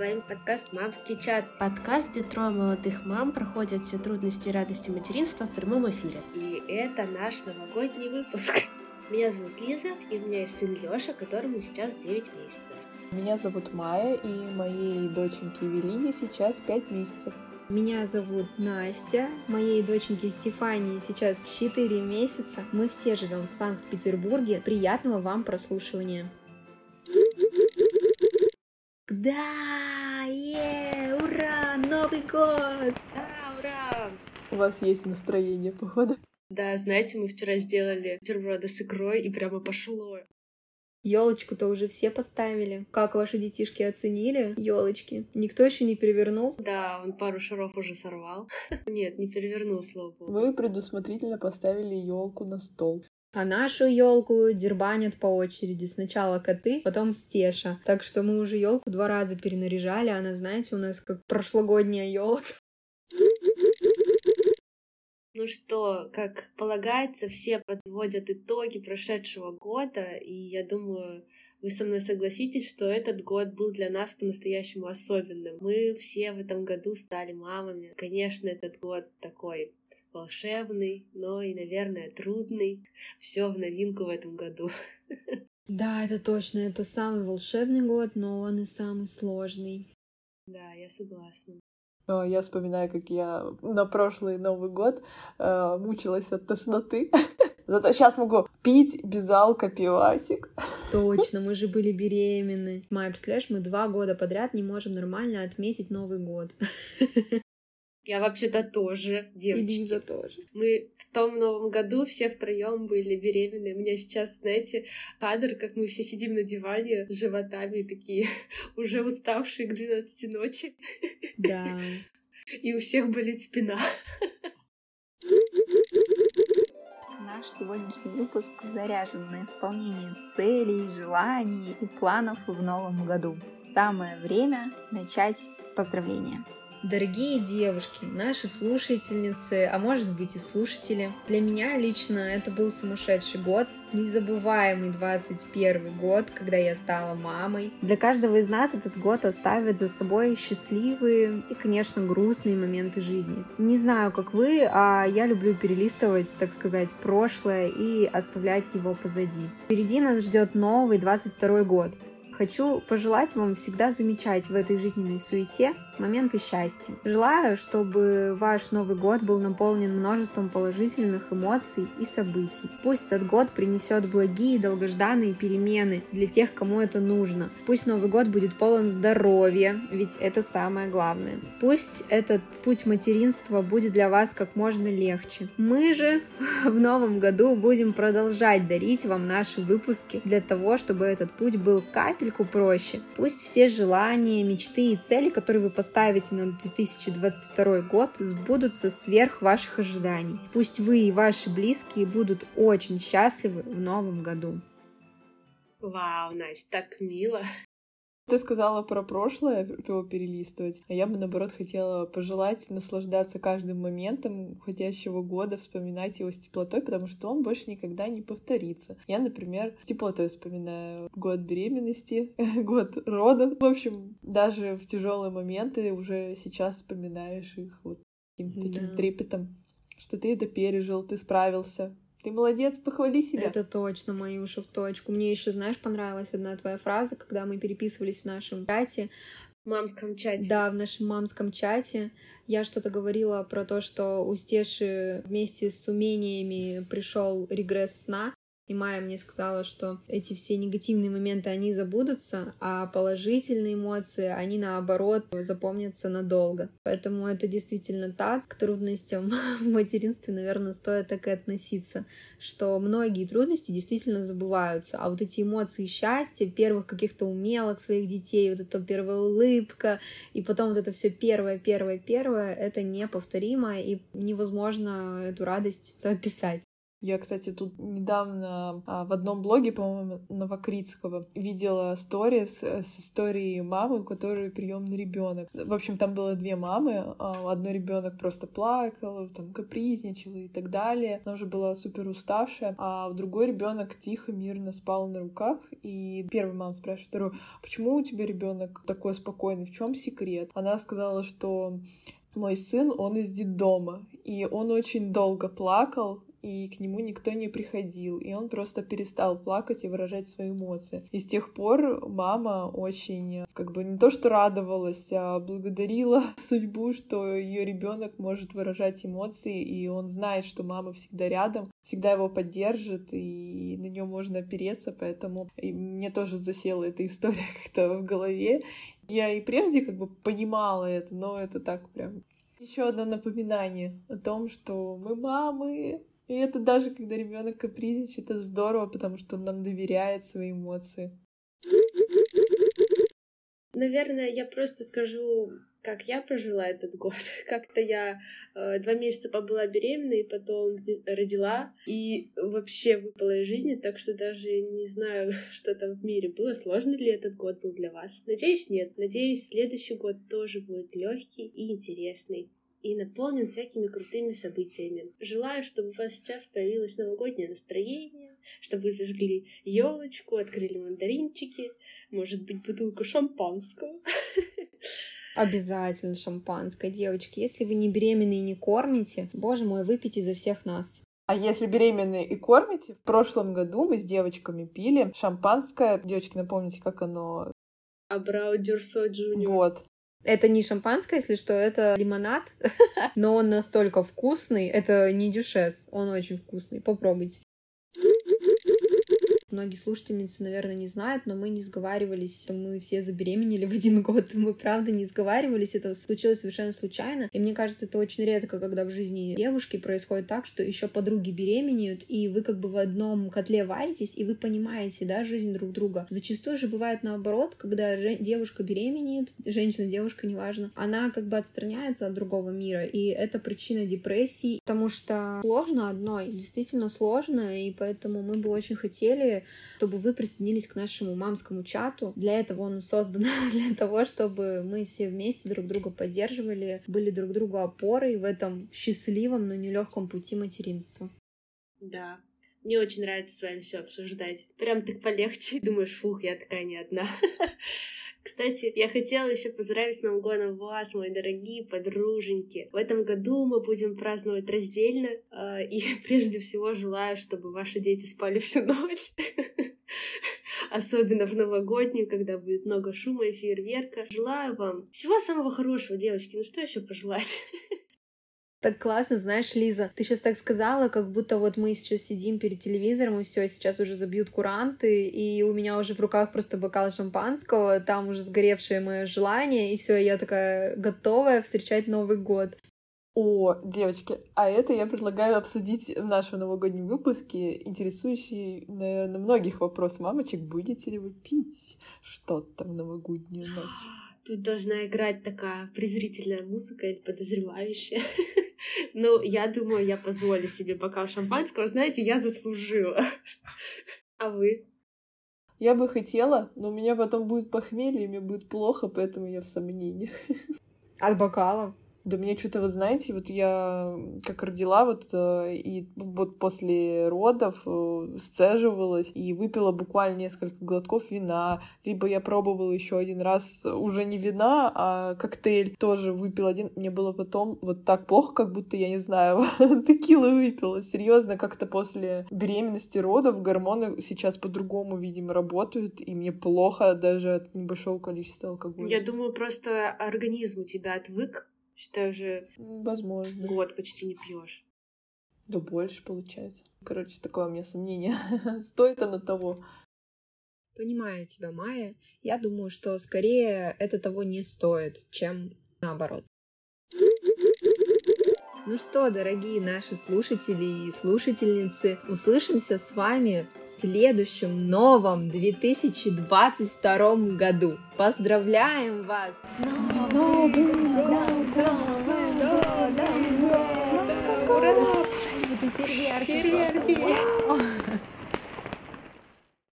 вами подкаст «Мамский чат». Подкаст, где трое молодых мам проходят все трудности и радости материнства в прямом эфире. И это наш новогодний выпуск. Меня зовут Лиза, и у меня есть сын Лёша, которому сейчас 9 месяцев. Меня зовут Майя, и моей доченьке Велине сейчас 5 месяцев. Меня зовут Настя, моей доченьке Стефании сейчас 4 месяца. Мы все живем в Санкт-Петербурге. Приятного вам прослушивания. Да, е, ура, Новый год! Да, ура! У вас есть настроение, походу? Да, знаете, мы вчера сделали бутерброды с икрой, и прямо пошло. Елочку-то уже все поставили. Как ваши детишки оценили елочки? Никто еще не перевернул? Да, он пару шаров уже сорвал. Нет, не перевернул, слава богу. Вы предусмотрительно поставили елку на стол. А нашу елку дербанят по очереди. Сначала коты, потом Стеша. Так что мы уже елку два раза перенаряжали. Она, знаете, у нас как прошлогодняя елка. Ну что, как полагается, все подводят итоги прошедшего года, и я думаю, вы со мной согласитесь, что этот год был для нас по-настоящему особенным. Мы все в этом году стали мамами. Конечно, этот год такой волшебный, но и, наверное, трудный. Все в новинку в этом году. Да, это точно. Это самый волшебный год, но он и самый сложный. Да, я согласна. Я вспоминаю, как я на прошлый Новый год э, мучилась от тошноты. Зато сейчас могу пить без алка пивасик. Точно, мы же были беременны. Майя, представляешь, мы два года подряд не можем нормально отметить Новый год. Я вообще-то тоже, девочки. И Лиза тоже. Мы в том новом году все втроем были беременны. У меня сейчас, знаете, кадр, как мы все сидим на диване с животами такие, уже уставшие к 12 ночи. Да. И у всех болит спина. Наш сегодняшний выпуск заряжен на исполнение целей, желаний и планов в новом году. Самое время начать с поздравления. Дорогие девушки, наши слушательницы, а может быть и слушатели, для меня лично это был сумасшедший год, незабываемый 21 год, когда я стала мамой. Для каждого из нас этот год оставит за собой счастливые и, конечно, грустные моменты жизни. Не знаю, как вы, а я люблю перелистывать, так сказать, прошлое и оставлять его позади. Впереди нас ждет новый 22 год. Хочу пожелать вам всегда замечать в этой жизненной суете моменты счастья. Желаю, чтобы ваш Новый год был наполнен множеством положительных эмоций и событий. Пусть этот год принесет благие долгожданные перемены для тех, кому это нужно. Пусть Новый год будет полон здоровья, ведь это самое главное. Пусть этот путь материнства будет для вас как можно легче. Мы же в новом году будем продолжать дарить вам наши выпуски для того, чтобы этот путь был капельку проще. Пусть все желания, мечты и цели, которые вы поставили ставите на 2022 год, сбудутся сверх ваших ожиданий. Пусть вы и ваши близкие будут очень счастливы в новом году. Вау, Настя, так мило. Ты сказала про прошлое, его перелистывать, а я бы, наоборот, хотела пожелать наслаждаться каждым моментом уходящего года, вспоминать его с теплотой, потому что он больше никогда не повторится. Я, например, с теплотой вспоминаю год беременности, год родов. В общем, даже в тяжелые моменты уже сейчас вспоминаешь их вот таким, таким да. трепетом, что ты это пережил, ты справился, ты молодец, похвали себя. Это точно, мои уши в точку. Мне еще, знаешь, понравилась одна твоя фраза, когда мы переписывались в нашем чате. В мамском чате. Да, в нашем мамском чате. Я что-то говорила про то, что у Стеши вместе с умениями пришел регресс сна. И Майя мне сказала, что эти все негативные моменты, они забудутся, а положительные эмоции, они наоборот запомнятся надолго. Поэтому это действительно так. К трудностям в материнстве, наверное, стоит так и относиться, что многие трудности действительно забываются, а вот эти эмоции счастья, первых каких-то умелок своих детей, вот эта первая улыбка, и потом вот это все первое, первое, первое, это неповторимо, и невозможно эту радость описать. Я, кстати, тут недавно а, в одном блоге, по-моему, Новокритского, видела сторис с историей мамы, у которой приемный ребенок. В общем, там было две мамы. А, одной ребенок просто плакал, там капризничал и так далее. Она уже была супер уставшая, а другой ребенок тихо, мирно спал на руках. И первая мама спрашивает вторую, почему у тебя ребенок такой спокойный, в чем секрет? Она сказала, что мой сын, он из детдома, и он очень долго плакал, и к нему никто не приходил, и он просто перестал плакать и выражать свои эмоции. И с тех пор мама очень, как бы не то что радовалась, а благодарила судьбу, что ее ребенок может выражать эмоции, и он знает, что мама всегда рядом, всегда его поддержит, и на нее можно опереться, поэтому и мне тоже засела эта история как-то в голове. Я и прежде как бы понимала это, но это так прям еще одно напоминание о том, что мы мамы, и это даже когда ребенок капризничает, это здорово, потому что он нам доверяет свои эмоции. Наверное, я просто скажу, как я прожила этот год. Как-то я э, два месяца побыла беременной, потом родила и вообще выпала из жизни, так что даже не знаю, что там в мире было. Сложно ли этот год был для вас? Надеюсь, нет. Надеюсь, следующий год тоже будет легкий и интересный и наполнен всякими крутыми событиями. Желаю, чтобы у вас сейчас появилось новогоднее настроение, чтобы вы зажгли елочку, открыли мандаринчики, может быть, бутылку шампанского. Обязательно шампанское, девочки. Если вы не беременны и не кормите, боже мой, выпейте за всех нас. А если беременны и кормите, в прошлом году мы с девочками пили шампанское. Девочки, напомните, как оно... Абрау Дюрсо Джуниор. Вот. Это не шампанское, если что, это лимонад, но он настолько вкусный. Это не дюшес, он очень вкусный. Попробуйте. Многие слушательницы, наверное, не знают, но мы не сговаривались, мы все забеременели в один год. Мы, правда, не сговаривались, это случилось совершенно случайно. И мне кажется, это очень редко, когда в жизни девушки происходит так, что еще подруги беременеют, и вы как бы в одном котле варитесь, и вы понимаете, да, жизнь друг друга. Зачастую же бывает наоборот, когда девушка беременеет, женщина-девушка, неважно, она как бы отстраняется от другого мира, и это причина депрессии, потому что сложно одной, действительно сложно, и поэтому мы бы очень хотели чтобы вы присоединились к нашему мамскому чату. Для этого он создан, для того, чтобы мы все вместе друг друга поддерживали, были друг другу опорой в этом счастливом, но нелегком пути материнства. Да, мне очень нравится с вами все обсуждать. Прям так полегче. Думаешь, фух, я такая не одна. Кстати, я хотела еще поздравить с Новым годом вас, мои дорогие подруженьки. В этом году мы будем праздновать раздельно, э, и прежде всего желаю, чтобы ваши дети спали всю ночь. Особенно в новогоднюю, когда будет много шума и фейерверка. Желаю вам всего самого хорошего, девочки. Ну что еще пожелать? Так классно, знаешь, Лиза, ты сейчас так сказала, как будто вот мы сейчас сидим перед телевизором, и все, сейчас уже забьют куранты, и у меня уже в руках просто бокал шампанского, там уже сгоревшее мое желание, и все, я такая готовая встречать Новый год. О, девочки, а это я предлагаю обсудить в нашем новогоднем выпуске, интересующий, наверное, многих вопрос мамочек, будете ли вы пить что-то в новогоднюю ночь? Тут должна играть такая презрительная музыка или подозревающая. Ну, я думаю, я позволю себе бокал шампанского. Знаете, я заслужила. А вы? Я бы хотела, но у меня потом будет похмелье, и мне будет плохо, поэтому я в сомнениях. От бокалов? Да мне что-то, вы знаете, вот я как родила, вот э, и вот после родов э, сцеживалась и выпила буквально несколько глотков вина, либо я пробовала еще один раз уже не вина, а коктейль тоже выпил один. Мне было потом вот так плохо, как будто, я не знаю, текилы выпила. Серьезно, как-то после беременности родов гормоны сейчас по-другому, видимо, работают, и мне плохо даже от небольшого количества алкоголя. Я думаю, просто организм у тебя отвык Считай, уже Возможно. год почти не пьешь. Да больше получается. Короче, такое у меня сомнение. Стоит оно того. Понимаю тебя, Майя. Я думаю, что скорее это того не стоит, чем наоборот. Ну что, дорогие наши слушатели и слушательницы, услышимся с вами в следующем новом 2022 году. Поздравляем вас! С Новым годом! С Новым годом! фейерверки, Фейерверки. просто вау!